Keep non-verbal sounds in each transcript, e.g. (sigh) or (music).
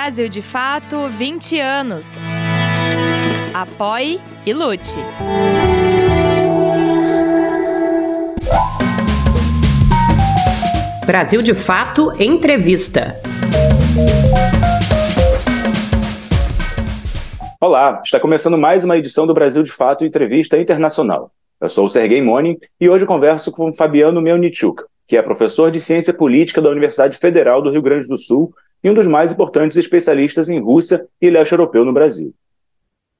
Brasil de Fato 20 anos. Apoie e lute. Brasil de Fato Entrevista. Olá, está começando mais uma edição do Brasil de Fato Entrevista Internacional. Eu sou o Sergei Monin e hoje converso com Fabiano Melnichuk, que é professor de Ciência Política da Universidade Federal do Rio Grande do Sul e um dos mais importantes especialistas em Rússia e leste europeu no Brasil.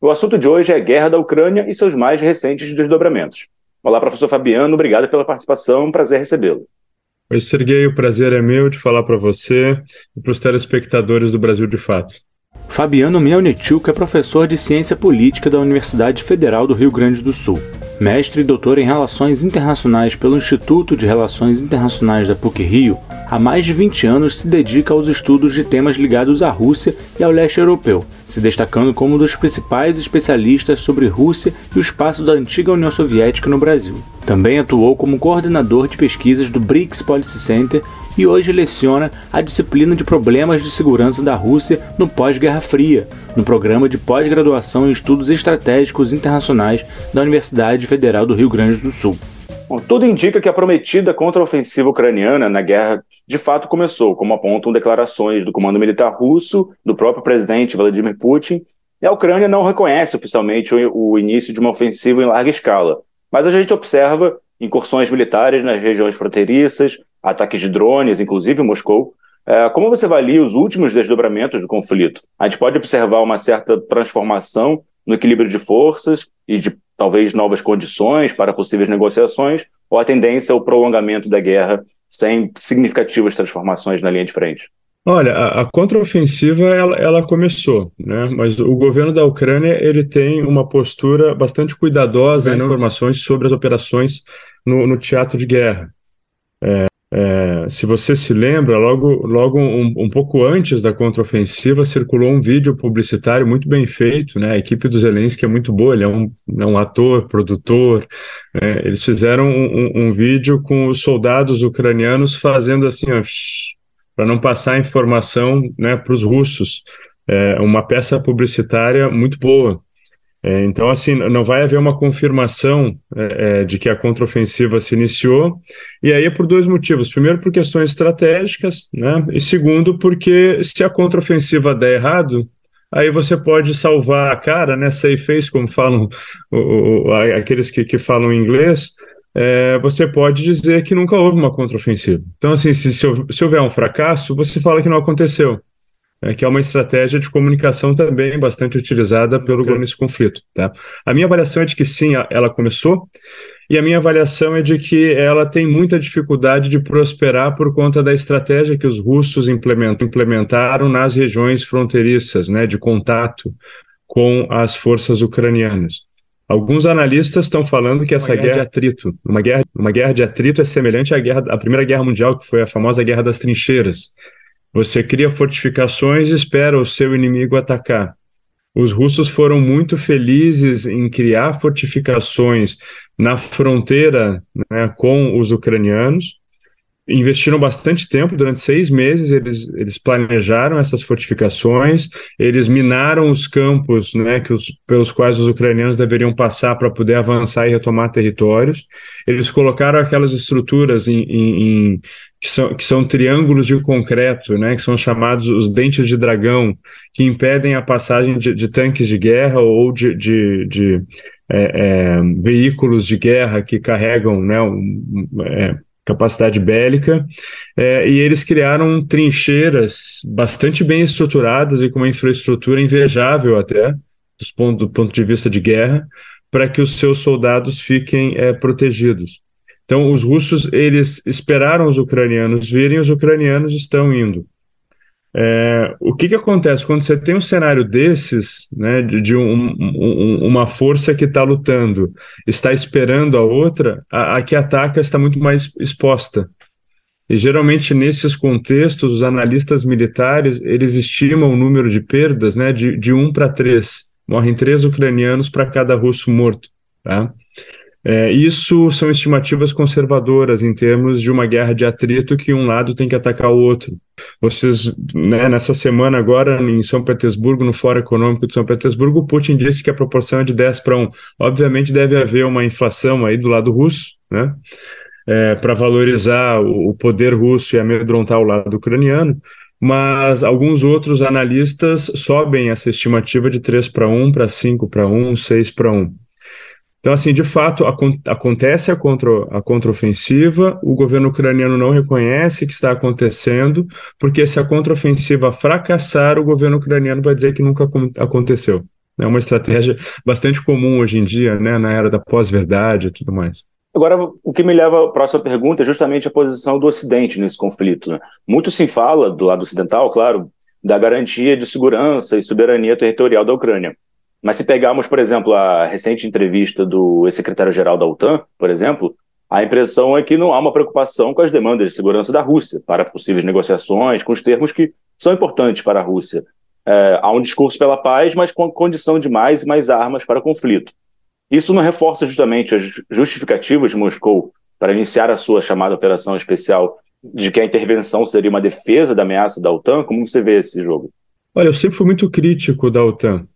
O assunto de hoje é a guerra da Ucrânia e seus mais recentes desdobramentos. Olá, professor Fabiano, obrigado pela participação, um prazer recebê-lo. Oi, Serguei, o prazer é meu de falar para você e para os telespectadores do Brasil de Fato. Fabiano Melnichuk é professor de Ciência Política da Universidade Federal do Rio Grande do Sul, mestre e doutor em Relações Internacionais pelo Instituto de Relações Internacionais da PUC-Rio. Há mais de 20 anos se dedica aos estudos de temas ligados à Rússia e ao leste europeu, se destacando como um dos principais especialistas sobre Rússia e o espaço da antiga União Soviética no Brasil. Também atuou como coordenador de pesquisas do BRICS Policy Center e hoje leciona a disciplina de Problemas de Segurança da Rússia no Pós-Guerra Fria, no programa de pós-graduação em Estudos Estratégicos Internacionais da Universidade Federal do Rio Grande do Sul. Bom, tudo indica que a prometida contra-ofensiva ucraniana na guerra de fato começou, como apontam declarações do comando militar russo, do próprio presidente Vladimir Putin, e a Ucrânia não reconhece oficialmente o, o início de uma ofensiva em larga escala, mas a gente observa incursões militares nas regiões fronteiriças, ataques de drones, inclusive em Moscou. É, como você avalia os últimos desdobramentos do conflito? A gente pode observar uma certa transformação no equilíbrio de forças e de talvez novas condições para possíveis negociações, ou a tendência é o prolongamento da guerra sem significativas transformações na linha de frente? Olha, a, a contraofensiva ela, ela, começou, né? Mas o governo da Ucrânia ele tem uma postura bastante cuidadosa em informações sobre as operações no, no teatro de guerra. É, é, se você se lembra, logo, logo um, um, pouco antes da contraofensiva circulou um vídeo publicitário muito bem feito, né? A equipe do Zelensky é muito boa, ele é um, é um ator, produtor. É, eles fizeram um, um, vídeo com os soldados ucranianos fazendo assim, para não passar informação né, para os russos. É uma peça publicitária muito boa. É, então, assim, não vai haver uma confirmação é, é, de que a contraofensiva se iniciou, e aí é por dois motivos. Primeiro, por questões estratégicas, né? E segundo, porque se a contraofensiva der errado, aí você pode salvar a cara, né? Save face, como falam o, o, aqueles que, que falam inglês, é, você pode dizer que nunca houve uma contraofensiva. Então, assim, se, se houver um fracasso, você fala que não aconteceu. É, que é uma estratégia de comunicação também bastante utilizada pelo governo nesse conflito. Tá? A minha avaliação é de que sim, ela começou, e a minha avaliação é de que ela tem muita dificuldade de prosperar por conta da estratégia que os russos implementaram nas regiões fronteiriças, né, de contato com as forças ucranianas. Alguns analistas estão falando que essa guerra, guerra de atrito, uma guerra, uma guerra de atrito é semelhante à guerra, à Primeira Guerra Mundial, que foi a famosa Guerra das Trincheiras. Você cria fortificações e espera o seu inimigo atacar. Os russos foram muito felizes em criar fortificações na fronteira né, com os ucranianos, investiram bastante tempo, durante seis meses eles, eles planejaram essas fortificações, eles minaram os campos né, que os, pelos quais os ucranianos deveriam passar para poder avançar e retomar territórios, eles colocaram aquelas estruturas em, em, em que são, que são triângulos de concreto, né, que são chamados os dentes de dragão, que impedem a passagem de, de tanques de guerra ou de, de, de é, é, veículos de guerra que carregam né, um, é, capacidade bélica, é, e eles criaram trincheiras bastante bem estruturadas e com uma infraestrutura invejável até, do ponto, de vista de guerra, para que os seus soldados fiquem é, protegidos. Então, os russos eles esperaram os ucranianos virem, os ucranianos estão indo. É, o que, que acontece quando você tem um cenário desses, né, de, de um, um, uma força que está lutando, está esperando a outra, a, a, que ataca está muito mais exposta. E geralmente nesses contextos, os analistas militares eles estimam o número de perdas né, de, de um para três. Morrem três ucranianos para cada russo morto. Tá? É, isso são estimativas conservadoras em termos de uma guerra de atrito que um lado tem que atacar o outro. Vocês, né, nessa semana agora em São Petersburgo, no Fórum Econômico de São Petersburgo, Putin disse que a proporção é de 10 para 1. Obviamente deve haver uma inflação aí do lado russo, né? É, para valorizar o, poder russo e amedrontar o lado ucraniano, mas alguns outros analistas sobem essa estimativa de 3 para 1, para 5 para 1, 6 para 1. Então, assim, de fato, acontece a, a contraofensiva, o governo ucraniano não reconhece que está acontecendo, porque se a contraofensiva fracassar, o governo ucraniano vai dizer que nunca aconteceu. É uma estratégia bastante comum hoje em dia, né, na era da pós-verdade e tudo mais. Agora, o que me leva à próxima pergunta é justamente a posição do Ocidente nesse conflito. Né? Muito se fala, do lado ocidental, claro, da garantia de segurança e soberania territorial da Ucrânia. Mas se pegarmos, por exemplo, a recente entrevista do secretário-geral da OTAN, por exemplo, a impressão é que não há uma preocupação com as demandas de segurança da Rússia para possíveis negociações com os termos que são importantes para a Rússia. É, há um discurso pela paz, mas com condição de mais e mais armas para conflito. Isso não reforça justamente as justificativas de Moscou para iniciar a sua chamada operação especial de que a intervenção seria uma defesa da ameaça da OTAN? Como você vê esse jogo? Olha, eu sempre fui muito crítico da OTAN.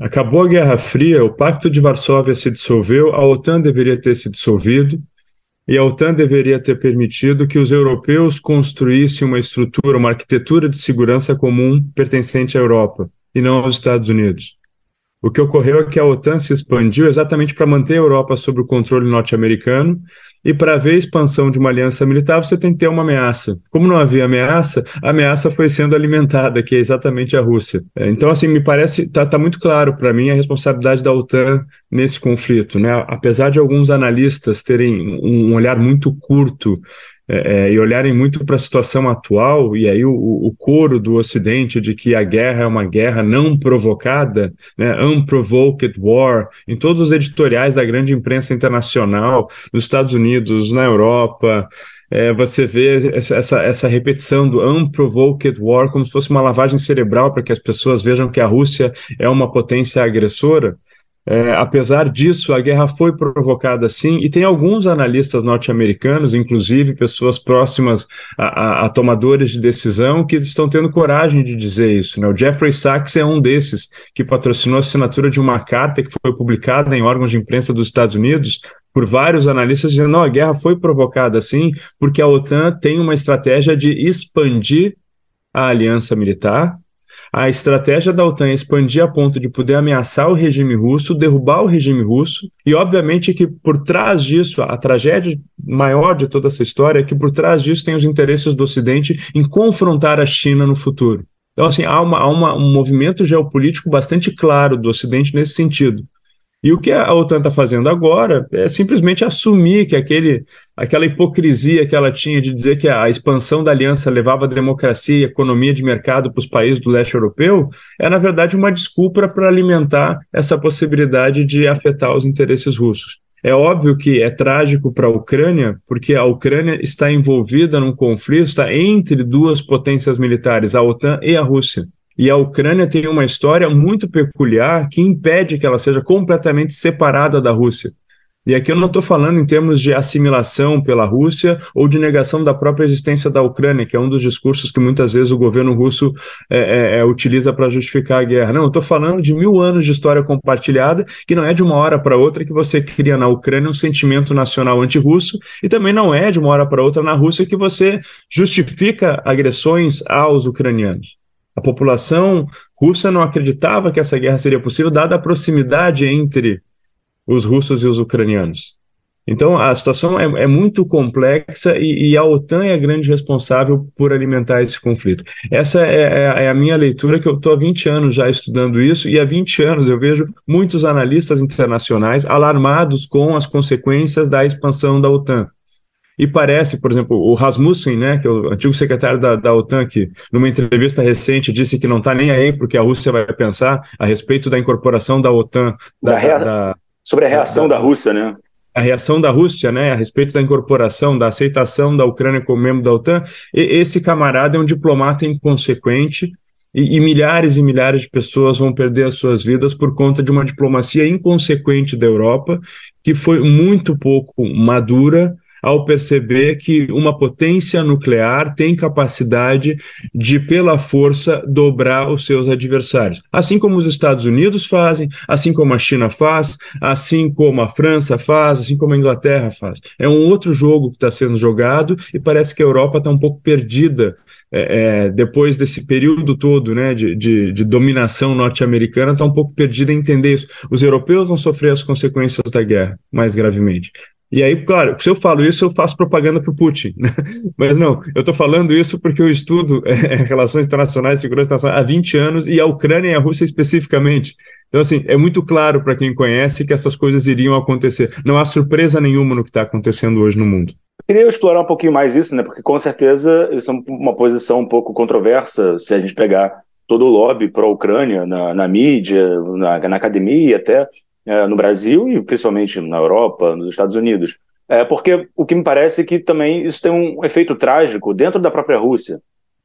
Acabou a Guerra Fria, o Pacto de Varsóvia se dissolveu, a OTAN deveria ter se dissolvido e a OTAN deveria ter permitido que os europeus construíssem uma estrutura, uma arquitetura de segurança comum pertencente à Europa e não aos Estados Unidos. O que ocorreu é que a OTAN se expandiu exatamente para manter a Europa sob o controle norte-americano e para haver expansão de uma aliança militar, você tem que ter uma ameaça. Como não havia ameaça, a ameaça foi sendo alimentada, que é exatamente a Rússia. É, então, assim, me parece, está tá muito claro para mim a responsabilidade da OTAN nesse conflito. Né? Apesar de alguns analistas terem um olhar muito curto é, é, e olharem muito para a situação atual, e aí o, o coro do Ocidente de que a guerra é uma guerra não provocada, né, unprovoked war, em todos os editoriais da grande imprensa internacional, nos Estados Unidos, na Europa, é, você vê essa, essa, essa, repetição do unprovoked war como se fosse uma lavagem cerebral para que as pessoas vejam que a Rússia é uma potência agressora. É, apesar disso, a guerra foi provocada sim, e tem alguns analistas norte-americanos, inclusive pessoas próximas a, a, a, tomadores de decisão, que estão tendo coragem de dizer isso. Né? O Jeffrey Sachs é um desses, que patrocinou a assinatura de uma carta que foi publicada em órgãos de imprensa dos Estados Unidos por vários analistas, dizendo que a guerra foi provocada sim, porque a OTAN tem uma estratégia de expandir a aliança militar a estratégia da OTAN é expandir a ponto de poder ameaçar o regime russo, derrubar o regime russo, e obviamente que por trás disso, a tragédia maior de toda essa história é que por trás disso tem os interesses do Ocidente em confrontar a China no futuro. Então, assim, há, uma, há uma, um movimento geopolítico bastante claro do Ocidente nesse sentido. E o que a OTAN está fazendo agora é simplesmente assumir que aquele, aquela hipocrisia que ela tinha de dizer que a expansão da aliança levava a democracia e economia de mercado para os países do leste europeu é, na verdade, uma desculpa para alimentar essa possibilidade de afetar os interesses russos. É óbvio que é trágico para a Ucrânia, porque a Ucrânia está envolvida num conflito, está entre duas potências militares, a OTAN e a Rússia. E a Ucrânia tem uma história muito peculiar que impede que ela seja completamente separada da Rússia. E aqui eu não estou falando em termos de assimilação pela Rússia ou de negação da própria existência da Ucrânia, que é um dos discursos que muitas vezes o governo russo é, é, é utiliza para justificar a guerra. Não, eu estou falando de mil anos de história compartilhada, que não é de uma hora para outra que você cria na Ucrânia um sentimento nacional anti-russo, e também não é de uma hora para outra na Rússia que você justifica agressões aos ucranianos. A população russa não acreditava que essa guerra seria possível, dada a proximidade entre os russos e os ucranianos. Então, a situação é, é muito complexa e, e, a OTAN é a grande responsável por alimentar esse conflito. Essa é, é, é a minha leitura, que eu estou há 20 anos já estudando isso, e há 20 anos eu vejo muitos analistas internacionais alarmados com as consequências da expansão da OTAN. E parece, por exemplo, o Rasmussen, né, que é o antigo secretário da, da OTAN, que numa entrevista recente disse que não está nem aí porque a Rússia vai pensar a respeito da incorporação da OTAN. Da, rea... da, sobre a reação da, da Rússia, né? a reação da Rússia, né, a respeito da incorporação, da aceitação da Ucrânia como membro da OTAN, e esse camarada é um diplomata inconsequente e, e, milhares e milhares de pessoas vão perder as suas vidas por conta de uma diplomacia inconsequente da Europa, que foi muito pouco madura ao perceber que uma potência nuclear tem capacidade de, pela força, dobrar os seus adversários. Assim como os Estados Unidos fazem, assim como a China faz, assim como a França faz, assim como a Inglaterra faz. É um outro jogo que está sendo jogado e parece que a Europa está um pouco perdida é, é, depois desse período todo né, de, de, de dominação norte-americana, está um pouco perdida em entender isso. Os europeus vão sofrer as consequências da guerra mais gravemente. E aí, claro, se eu falo isso, eu faço propaganda para o Putin. Né? (laughs) Mas não, eu estou falando isso porque eu estudo é, (laughs) relações internacionais, segurança internacional há 20 anos e a Ucrânia e a Rússia especificamente. Então, assim, é muito claro para quem conhece que essas coisas iriam acontecer. Não há surpresa nenhuma no que está acontecendo hoje no mundo. Queria explorar um pouquinho mais isso, né? Porque com certeza isso é uma posição um pouco controversa se a gente pegar todo o lobby para a Ucrânia na, na mídia, na, na academia até é, no Brasil e principalmente na Europa, nos Estados Unidos. É, porque o que me parece é que também isso tem um efeito trágico dentro da própria Rússia.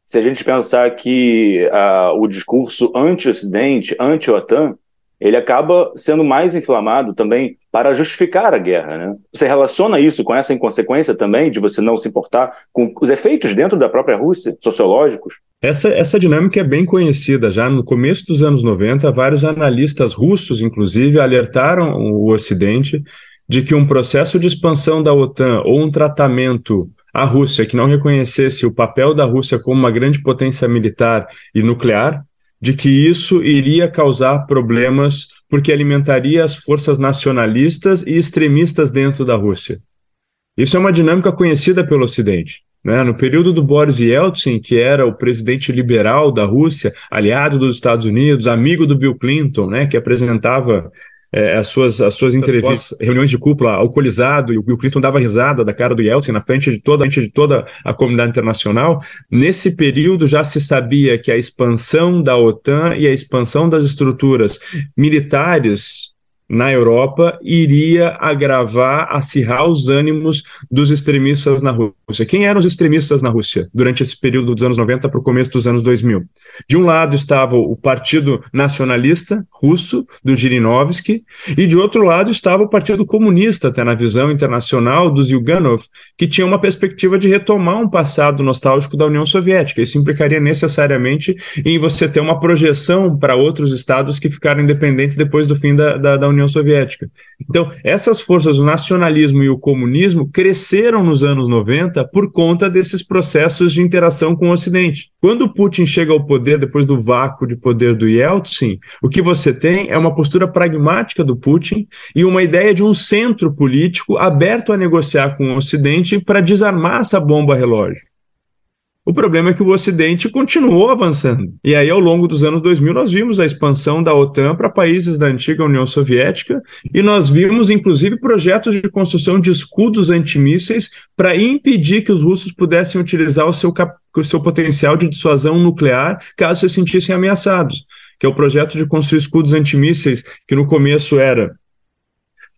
Se a gente pensar que uh, o discurso anti-Ocidente, anti-OTAN, ele acaba sendo mais inflamado também para justificar a guerra. Né? Você relaciona isso com essa inconsequência também de você não se importar com os efeitos dentro da própria Rússia, sociológicos? Essa, essa dinâmica é bem conhecida. Já no começo dos anos 90, vários analistas russos, inclusive, alertaram o Ocidente de que um processo de expansão da OTAN ou um tratamento à Rússia que não reconhecesse o papel da Rússia como uma grande potência militar e nuclear de que isso iria causar problemas porque alimentaria as forças nacionalistas e extremistas dentro da Rússia. Isso é uma dinâmica conhecida pelo Ocidente. Né? No período do Boris Yeltsin, que era o presidente liberal da Rússia, aliado dos Estados Unidos, amigo do Bill Clinton, né? que apresentava é, as suas, as suas entrevistas, reuniões de cúpula alcoolizado, e o Clinton dava risada da cara do Yeltsin na frente de toda, frente de toda a comunidade internacional. Nesse período já se sabia que a expansão da OTAN e a expansão das estruturas militares na Europa iria agravar, acirrar os ânimos dos extremistas na Rússia. Quem eram os extremistas na Rússia durante esse período dos anos 90 para o começo dos anos 2000? De um lado estava o Partido Nacionalista Russo, do Zhirinovsky, e de outro lado estava o Partido Comunista, até na visão internacional, do Zyuganov, que tinha uma perspectiva de retomar um passado nostálgico da União Soviética. Isso implicaria necessariamente em você ter uma projeção para outros estados que ficaram independentes depois do fim da, da, da União União Soviética. Então, essas forças, o nacionalismo e o comunismo, cresceram nos anos 90 por conta desses processos de interação com o Ocidente. Quando Putin chega ao poder, depois do vácuo de poder do Yeltsin, o que você tem é uma postura pragmática do Putin e uma ideia de um centro político aberto a negociar com o Ocidente para desarmar essa bomba relógio. O problema é que o Ocidente continuou avançando. E aí, ao longo dos anos 2000, nós vimos a expansão da OTAN para países da antiga União Soviética e nós vimos, inclusive, projetos de construção de escudos antimísseis para impedir que os russos pudessem utilizar o seu, o seu potencial de dissuasão nuclear caso se sentissem ameaçados. Que é o projeto de construir escudos antimísseis, que no começo era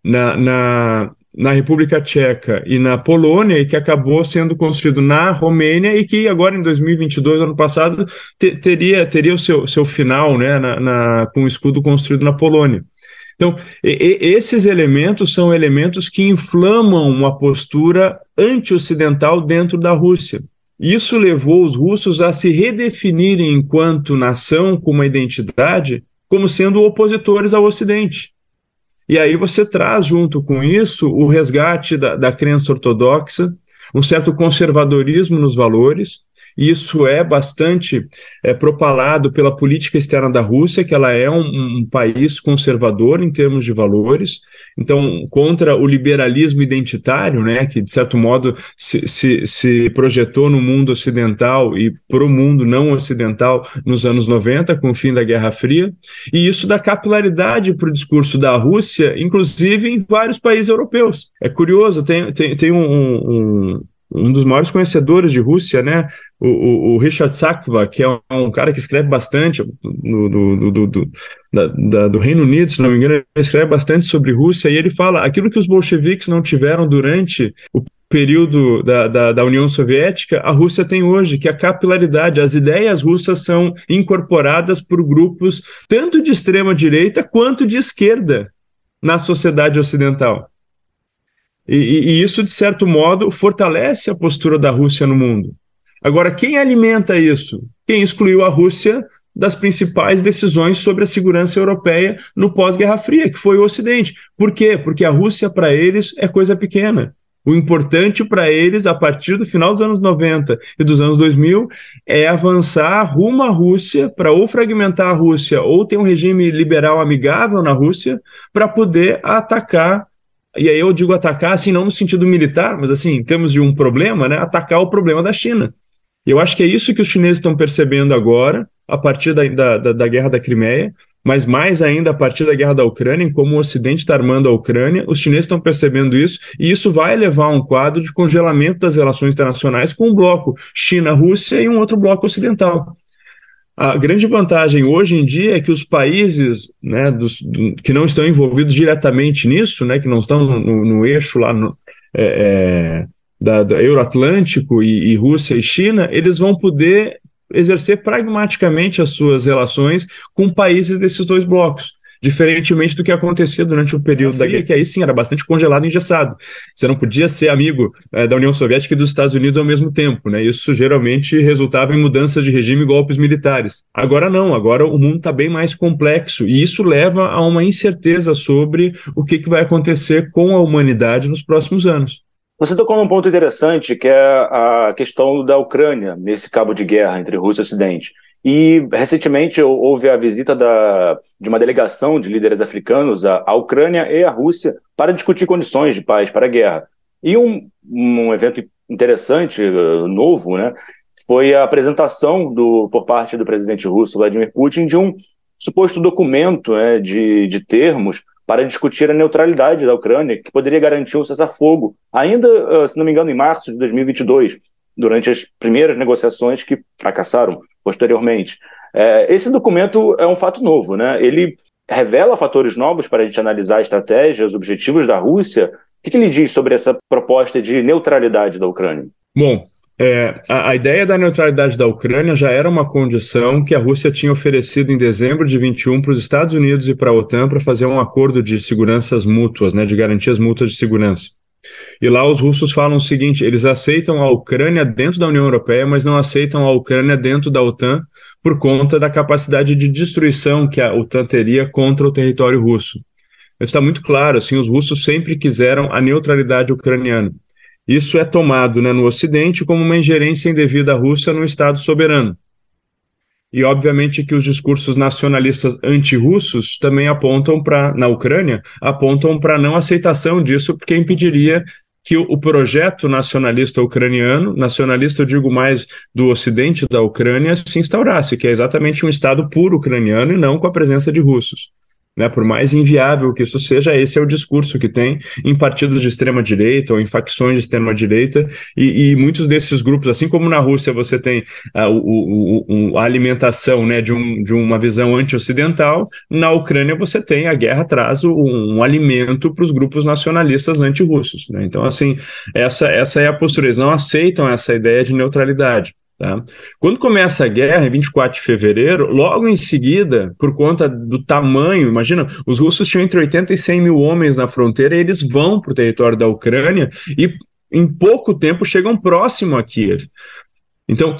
na, na, na República Tcheca e na Polônia e que acabou sendo construído na Romênia e que agora em 2022, ano passado, te, teria, teria o seu, seu final né, na, na, com o escudo construído na Polônia. Então, e, e, esses elementos são elementos que inflamam uma postura anti-ocidental dentro da Rússia. Isso levou os russos a se redefinirem enquanto nação com uma identidade como sendo opositores ao Ocidente. E aí você traz junto com isso o resgate da, da crença ortodoxa, um certo conservadorismo nos valores, isso é bastante é, propalado pela política externa da Rússia, que ela é um, um, país conservador em termos de valores, então contra o liberalismo identitário, né, que de certo modo se, se, se projetou no mundo ocidental e para o mundo não ocidental nos anos 90, com o fim da Guerra Fria, e isso dá capilaridade para o discurso da Rússia, inclusive em vários países europeus. É curioso, tem, tem, tem um, um um dos maiores conhecedores de Rússia, né? O, o, o Richard Sakva, que é um, cara que escreve bastante do, do, do, do, da, da, do Reino Unido, se não me engano, ele escreve bastante sobre Rússia e ele fala aquilo que os bolcheviques não tiveram durante o período da, da, da, União Soviética, a Rússia tem hoje, que é a capilaridade. As ideias russas são incorporadas por grupos tanto de extrema direita quanto de esquerda na sociedade ocidental. E, e, isso, de certo modo, fortalece a postura da Rússia no mundo. Agora, quem alimenta isso? Quem excluiu a Rússia das principais decisões sobre a segurança europeia no pós-Guerra Fria, que foi o Ocidente. Por quê? Porque a Rússia, para eles, é coisa pequena. O importante para eles, a partir do final dos anos 90 e dos anos 2000, é avançar rumo à Rússia, para ou fragmentar a Rússia, ou ter um regime liberal amigável na Rússia, para poder atacar. E aí eu digo atacar, assim, não no sentido militar, mas assim, em termos de um problema, né, atacar o problema da China. Eu acho que é isso que os chineses estão percebendo agora, a partir da, da, da, da guerra da Crimeia, mas mais ainda a partir da guerra da Ucrânia, como o Ocidente está armando a Ucrânia, os chineses estão percebendo isso, e isso vai levar a um quadro de congelamento das relações internacionais com um bloco China-Rússia e um outro bloco ocidental. A grande vantagem hoje em dia é que os países né, dos, do, que não estão envolvidos diretamente nisso, né, que não estão no, no eixo lá no, é, é, da, da Euroatlântico e, e Rússia e China, eles vão poder exercer pragmaticamente as suas relações com países desses dois blocos. Diferentemente do que acontecia durante o período da guerra, que aí sim era bastante congelado e engessado. Você não podia ser amigo é, da União Soviética e dos Estados Unidos ao mesmo tempo, né? Isso geralmente resultava em mudanças de regime e golpes militares. Agora não, agora o mundo está bem mais complexo e isso leva a uma incerteza sobre o que, que vai acontecer com a humanidade nos próximos anos. Você tocou num ponto interessante, que é a questão da Ucrânia, nesse cabo de guerra entre Rússia e Ocidente. E recentemente houve a visita da, de uma delegação de líderes africanos à, à, Ucrânia e à Rússia para discutir condições de paz para a guerra. E um, um evento interessante, uh, novo, né, foi a apresentação do, por parte do presidente russo Vladimir Putin de um suposto documento né, de, de termos para discutir a neutralidade da Ucrânia, que poderia garantir um cessar-fogo, ainda, se não me engano, em março de 2022, durante as primeiras negociações que fracassaram posteriormente. É, esse documento é um fato novo, né? Ele revela fatores novos para a gente analisar a estratégia, os objetivos da Rússia. O que, que ele diz sobre essa proposta de neutralidade da Ucrânia? Bom, é, a, a, ideia da neutralidade da Ucrânia já era uma condição que a Rússia tinha oferecido em dezembro de 21 para os Estados Unidos e para a OTAN para fazer um acordo de seguranças mútuas, né, de garantias mútuas de segurança. E lá os russos falam o seguinte: eles aceitam a Ucrânia dentro da União Europeia, mas não aceitam a Ucrânia dentro da OTAN por conta da capacidade de destruição que a OTAN teria contra o território russo. Está muito claro, assim, os russos sempre quiseram a neutralidade ucraniana. Isso é tomado né, no Ocidente como uma ingerência indevida à Rússia no Estado soberano. E, obviamente, que os discursos nacionalistas anti-russos também apontam para, na Ucrânia, apontam para não aceitação disso, porque impediria que o projeto nacionalista ucraniano, nacionalista eu digo mais do ocidente da Ucrânia, se instaurasse, que é exatamente um Estado puro ucraniano e não com a presença de russos. Né, por mais inviável que isso seja, esse é o discurso que tem em partidos de extrema direita ou em facções de extrema direita, e, e muitos desses grupos, assim como na Rússia você tem a, ah, o, o, a alimentação né, de, um, de uma visão anti-ocidental, na Ucrânia você tem a guerra traz um, um alimento para os grupos nacionalistas anti-russos. Né? Então, assim, essa, essa é a postura, eles não aceitam essa ideia de neutralidade. Tá? Quando começa a guerra, em 24 de fevereiro, logo em seguida, por conta do tamanho, imagina, os russos tinham entre 80 e 100 mil homens na fronteira e eles vão para o território da Ucrânia e em pouco tempo chegam próximo a Kiev. Então,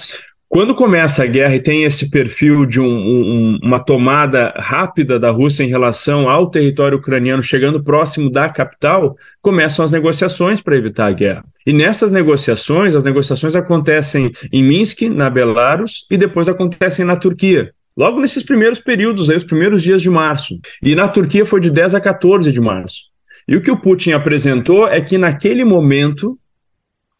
quando começa a guerra e tem esse perfil de um, um, uma tomada rápida da Rússia em relação ao território ucraniano chegando próximo da capital, começam as negociações para evitar a guerra. E nessas negociações, as negociações acontecem em Minsk, na Belarus, e depois acontecem na Turquia. Logo nesses primeiros períodos, aí, os primeiros dias de março. E na Turquia foi de 10 a 14 de março. E o que o Putin apresentou é que naquele momento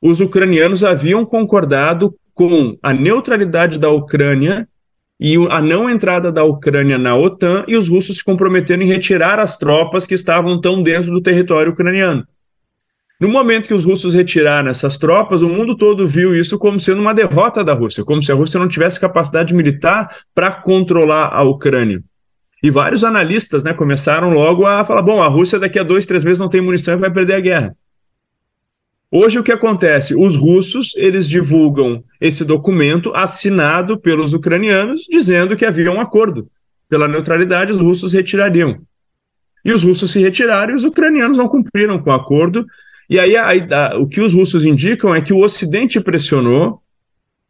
os ucranianos haviam concordado com a neutralidade da Ucrânia e a não entrada da Ucrânia na OTAN e os russos se comprometeram em retirar as tropas que estavam tão dentro do território ucraniano. No momento que os russos retiraram essas tropas, o mundo todo viu isso como sendo uma derrota da Rússia, como se a Rússia não tivesse capacidade militar para controlar a Ucrânia. E vários analistas né, começaram logo a falar: bom, a Rússia daqui a dois, três meses não tem munição e vai perder a guerra. Hoje o que acontece? Os russos, eles divulgam esse documento assinado pelos ucranianos, dizendo que havia um acordo. Pela neutralidade, os russos retirariam. E os russos se retiraram e os ucranianos não cumpriram com o acordo. E aí a, a, o que os russos indicam é que o Ocidente pressionou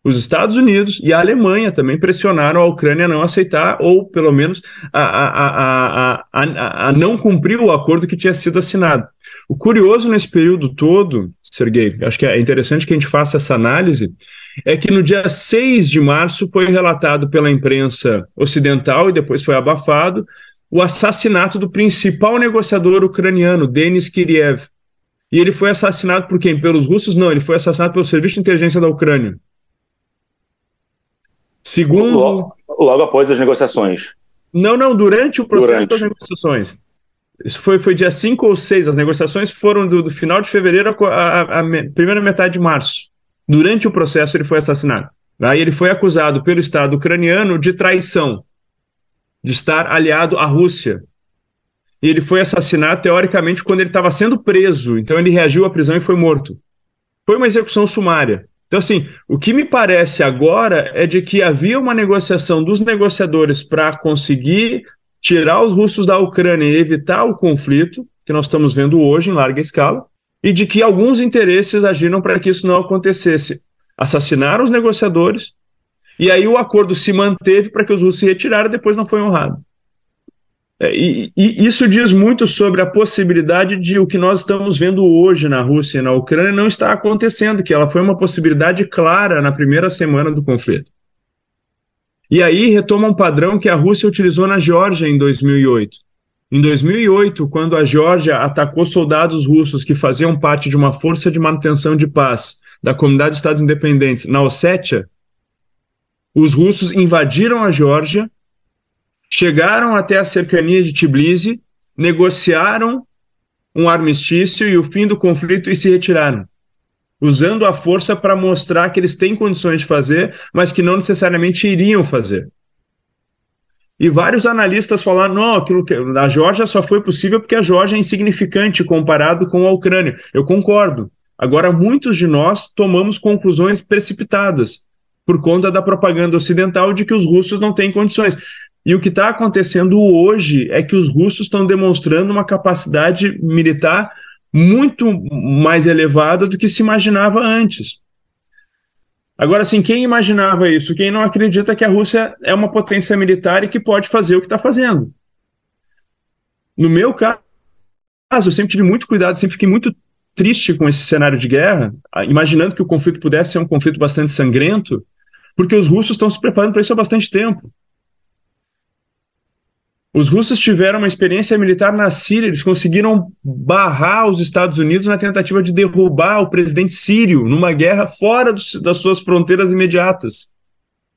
os Estados Unidos e a Alemanha também pressionaram a Ucrânia a não aceitar, ou pelo menos a, a, a, a, não cumprir o acordo que tinha sido assinado. O curioso nesse período todo, Sergei, acho que é interessante que a gente faça essa análise, é que no dia 6 de março foi relatado pela imprensa ocidental e depois foi abafado o assassinato do principal negociador ucraniano, Denis Kiriev. E ele foi assassinado por quem? Pelos russos? Não, ele foi assassinado pelo Serviço de Inteligência da Ucrânia. Segundo. Logo, logo após as negociações. Não, não, durante o processo durante. das negociações. Isso foi, foi dia 5 ou 6. As negociações foram do, do final de fevereiro à primeira metade de março. Durante o processo, ele foi assassinado. Aí ele foi acusado pelo Estado ucraniano de traição, de estar aliado à Rússia. E ele foi assassinado, teoricamente, quando ele estava sendo preso. Então ele reagiu à prisão e foi morto. Foi uma execução sumária. Então, assim, o que me parece agora é de que havia uma negociação dos negociadores para conseguir tirar os russos da Ucrânia e evitar o conflito, que nós estamos vendo hoje em larga escala, e de que alguns interesses agiram para que isso não acontecesse. Assassinaram os negociadores, e aí o acordo se manteve para que os russos se retiraram, depois não foi honrado. É, e, e, isso diz muito sobre a possibilidade de o que nós estamos vendo hoje na Rússia e na Ucrânia não está acontecendo, que ela foi uma possibilidade clara na primeira semana do conflito. E aí retoma um padrão que a Rússia utilizou na Geórgia em 2008. Em 2008, quando a Geórgia atacou soldados russos que faziam parte de uma força de manutenção de paz da Comunidade de Estados Independentes na Ossétia, os russos invadiram a Geórgia chegaram até a cercania de Tbilisi, negociaram um armistício e o fim do conflito e se retiraram, usando a força para mostrar que eles têm condições de fazer, mas que não necessariamente iriam fazer. E vários analistas falaram: não, aquilo que a Geórgia só foi possível porque a Geórgia é insignificante comparado com a Ucrânia. Eu concordo. Agora, muitos de nós tomamos conclusões precipitadas por conta da propaganda ocidental de que os russos não têm condições. E o que está acontecendo hoje é que os russos estão demonstrando uma capacidade militar muito mais elevada do que se imaginava antes. Agora, assim, quem imaginava isso? Quem não acredita que a Rússia é uma potência militar e que pode fazer o que está fazendo? No meu caso, eu sempre tive muito cuidado, sempre fiquei muito triste com esse cenário de guerra, imaginando que o conflito pudesse ser um conflito bastante sangrento, porque os russos estão se preparando para isso há bastante tempo. Os russos tiveram uma experiência militar na Síria, eles conseguiram barrar os Estados Unidos na tentativa de derrubar o presidente sírio numa guerra fora dos, das suas fronteiras imediatas.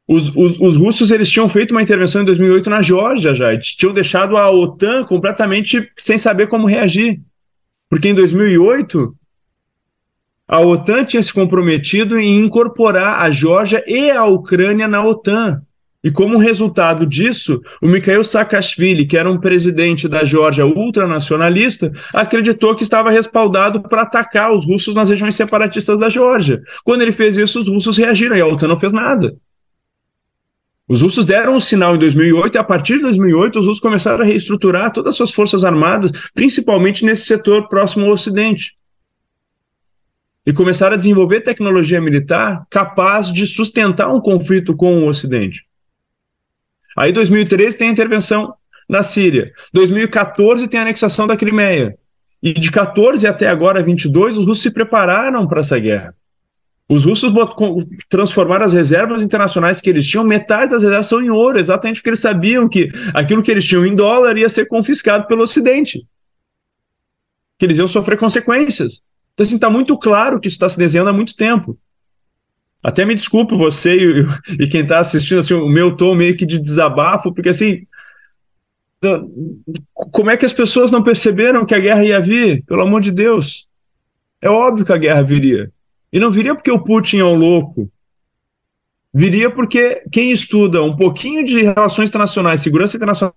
Os, os, os, russos eles tinham feito uma intervenção em 2008 na Geórgia já, tinham deixado a OTAN completamente sem saber como reagir. Porque em 2008 a OTAN tinha se comprometido em incorporar a Geórgia e a Ucrânia na OTAN. E como resultado disso, o Mikhail Saakashvili, que era um presidente da Geórgia ultranacionalista, acreditou que estava respaldado para atacar os russos nas regiões separatistas da Geórgia. Quando ele fez isso, os russos reagiram e a OTAN não fez nada. Os russos deram um sinal em 2008 e a partir de 2008 os russos começaram a reestruturar todas as suas forças armadas, principalmente nesse setor próximo ao Ocidente. E começaram a desenvolver tecnologia militar capaz de sustentar um conflito com o Ocidente. Aí 2013 tem a intervenção na Síria. 2014 tem a anexação da Crimeia. E de 14 até agora, 22, os russos se prepararam para essa guerra. Os russos transformaram as reservas internacionais que eles tinham, metade das reservas são em ouro, exatamente porque eles sabiam que aquilo que eles tinham em dólar ia ser confiscado pelo Ocidente. Que eles iam sofrer consequências. Então, assim, está muito claro que isso está se desenhando há muito tempo. Até me desculpe você e, e quem está assistindo, assim, o meu tom meio que de desabafo, porque assim, como é que as pessoas não perceberam que a guerra ia vir? Pelo amor de Deus. É óbvio que a guerra viria. E não viria porque o Putin é um louco. Viria porque quem estuda um pouquinho de relações internacionais, segurança internacional,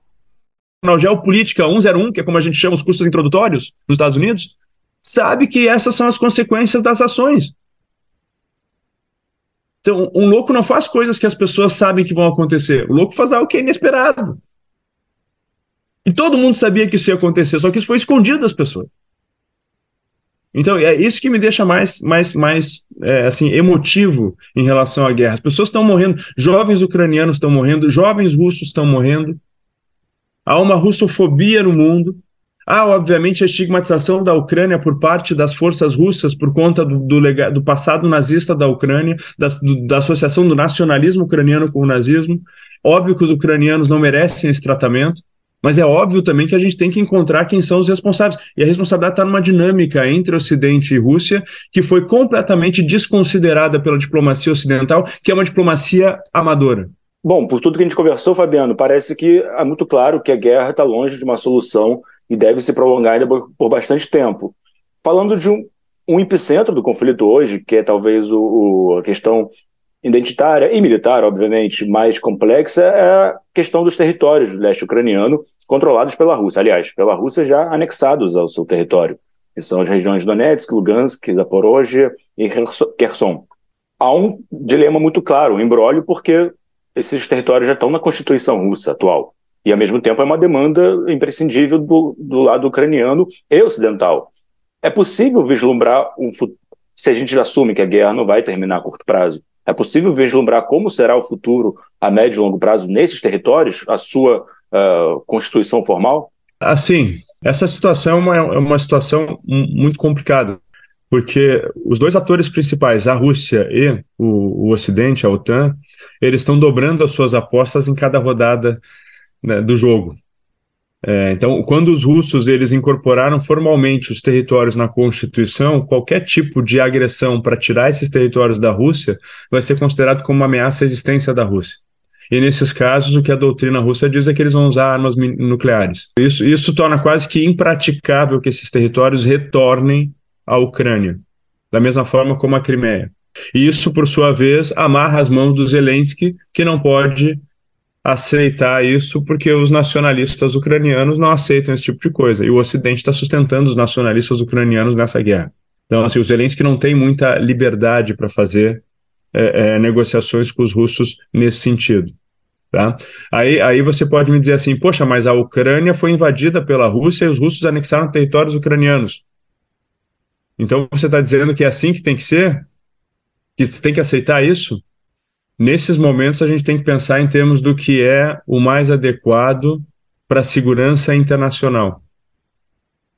geopolítica 101, que é como a gente chama os cursos introdutórios nos Estados Unidos, sabe que essas são as consequências das ações. Então, um louco não faz coisas que as pessoas sabem que vão acontecer. O louco faz algo que é inesperado. E todo mundo sabia que isso ia acontecer, só que isso foi escondido das pessoas. Então, é isso que me deixa mais, mais, mais é, assim, emotivo em relação à guerra. As pessoas estão morrendo, jovens ucranianos estão morrendo, jovens russos estão morrendo. Há uma russofobia no mundo. Há, obviamente, a estigmatização da Ucrânia por parte das forças russas por conta do, do, do passado nazista da Ucrânia, da, do, da associação do nacionalismo ucraniano com o nazismo. Óbvio que os ucranianos não merecem esse tratamento. Mas é óbvio também que a gente tem que encontrar quem são os responsáveis. E a responsabilidade está numa dinâmica entre Ocidente e Rússia que foi completamente desconsiderada pela diplomacia ocidental, que é uma diplomacia amadora. Bom, por tudo que a gente conversou, Fabiano, parece que é muito claro que a guerra está longe de uma solução e deve se prolongar ainda por, bastante tempo. Falando de um, um epicentro do conflito hoje, que é talvez o, o, a questão identitária e militar, obviamente, mais complexa, é a questão dos territórios do leste ucraniano, controlados pela Rússia, aliás, pela Rússia já anexados ao seu território, que são as regiões Donetsk, Lugansk, Zaporozhye e Kherson. Há um dilema muito claro, um embrólio, porque esses territórios já estão na Constituição russa atual. E, ao mesmo tempo, é uma demanda imprescindível do, do lado ucraniano e ocidental. É possível vislumbrar um se a gente assume que a guerra não vai terminar a curto prazo, é possível vislumbrar como será o futuro a médio e longo prazo nesses territórios, a sua uh, constituição formal? Assim, essa situação é uma, é uma situação muito complicada, porque os dois atores principais, a Rússia e o, o Ocidente, a OTAN, eles estão dobrando as suas apostas em cada rodada né, do jogo. É, então, quando os russos eles incorporaram formalmente os territórios na Constituição, qualquer tipo de agressão para tirar esses territórios da Rússia vai ser considerado como uma ameaça à existência da Rússia. E nesses casos, o que a doutrina russa diz é que eles vão usar armas nucleares. Isso, isso torna quase que impraticável que esses territórios retornem à Ucrânia, da mesma forma como a Crimeia. E isso, por sua vez, amarra as mãos do Zelensky, que não pode aceitar isso porque os nacionalistas ucranianos não aceitam esse tipo de coisa. E o Ocidente está sustentando os nacionalistas ucranianos nessa guerra. Então, assim, o Zelensky não tem muita liberdade para fazer é, é, negociações com os russos nesse sentido. Tá? Aí, aí você pode me dizer assim, poxa, mas a Ucrânia foi invadida pela Rússia e os russos anexaram territórios ucranianos. Então você está dizendo que é assim que tem que ser? Que você tem que aceitar isso? Nesses momentos a gente tem que pensar em termos do que é o mais adequado para a segurança internacional.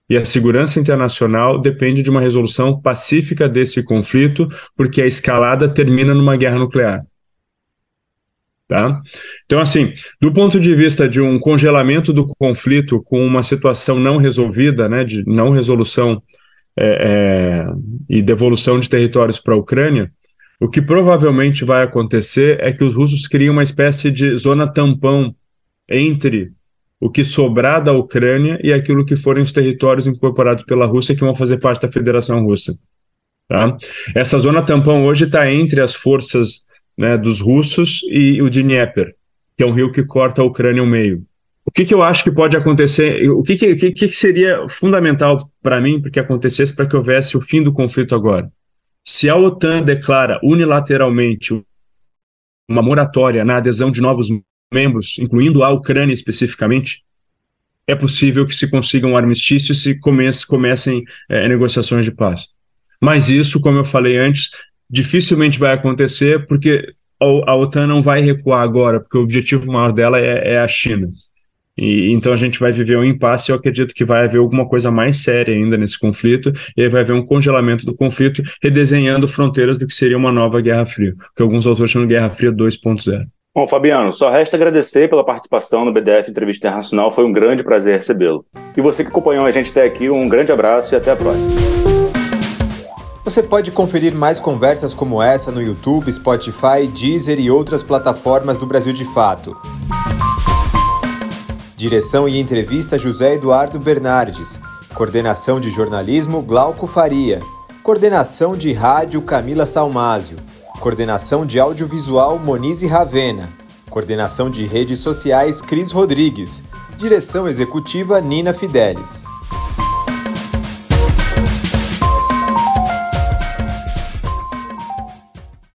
E a segurança internacional depende de uma resolução pacífica desse conflito, porque a escalada termina numa guerra nuclear. Tá? Então, assim, do ponto de vista de um congelamento do conflito com uma situação não resolvida, né, de não resolução é, é, e devolução de territórios para a Ucrânia, o que provavelmente vai acontecer é que os russos criam uma espécie de zona tampão entre o que sobrar da Ucrânia e aquilo que forem os territórios incorporados pela Rússia que vão fazer parte da Federação Russa. Tá? Essa zona tampão hoje está entre as forças né, dos russos e o Dnieper, que é um rio que corta a Ucrânia ao meio. O que, que eu acho que pode acontecer? O que, que, que, que seria fundamental para mim para que acontecesse para que houvesse o fim do conflito agora? Se a OTAN declara unilateralmente uma moratória na adesão de novos membros, incluindo a Ucrânia especificamente, é possível que se consiga um armistício e se comece, comecem é, negociações de paz. Mas isso, como eu falei antes, dificilmente vai acontecer porque a OTAN não vai recuar agora, porque o objetivo maior dela é, é a China. E, então a gente vai viver um impasse. Eu acredito que vai haver alguma coisa mais séria ainda nesse conflito, e aí vai haver um congelamento do conflito, redesenhando fronteiras do que seria uma nova Guerra Fria, que alguns autores chamam de Guerra Fria 2.0. Bom, Fabiano, só resta agradecer pela participação no BDF Entrevista Internacional. Foi um grande prazer recebê-lo. E você que acompanhou a gente até aqui, um grande abraço e até a próxima. Você pode conferir mais conversas como essa no YouTube, Spotify, Deezer e outras plataformas do Brasil de Fato. Direção e entrevista José Eduardo Bernardes. Coordenação de jornalismo Glauco Faria. Coordenação de rádio Camila Salmásio. Coordenação de audiovisual Monize Ravena. Coordenação de redes sociais Cris Rodrigues. Direção executiva Nina Fidelis.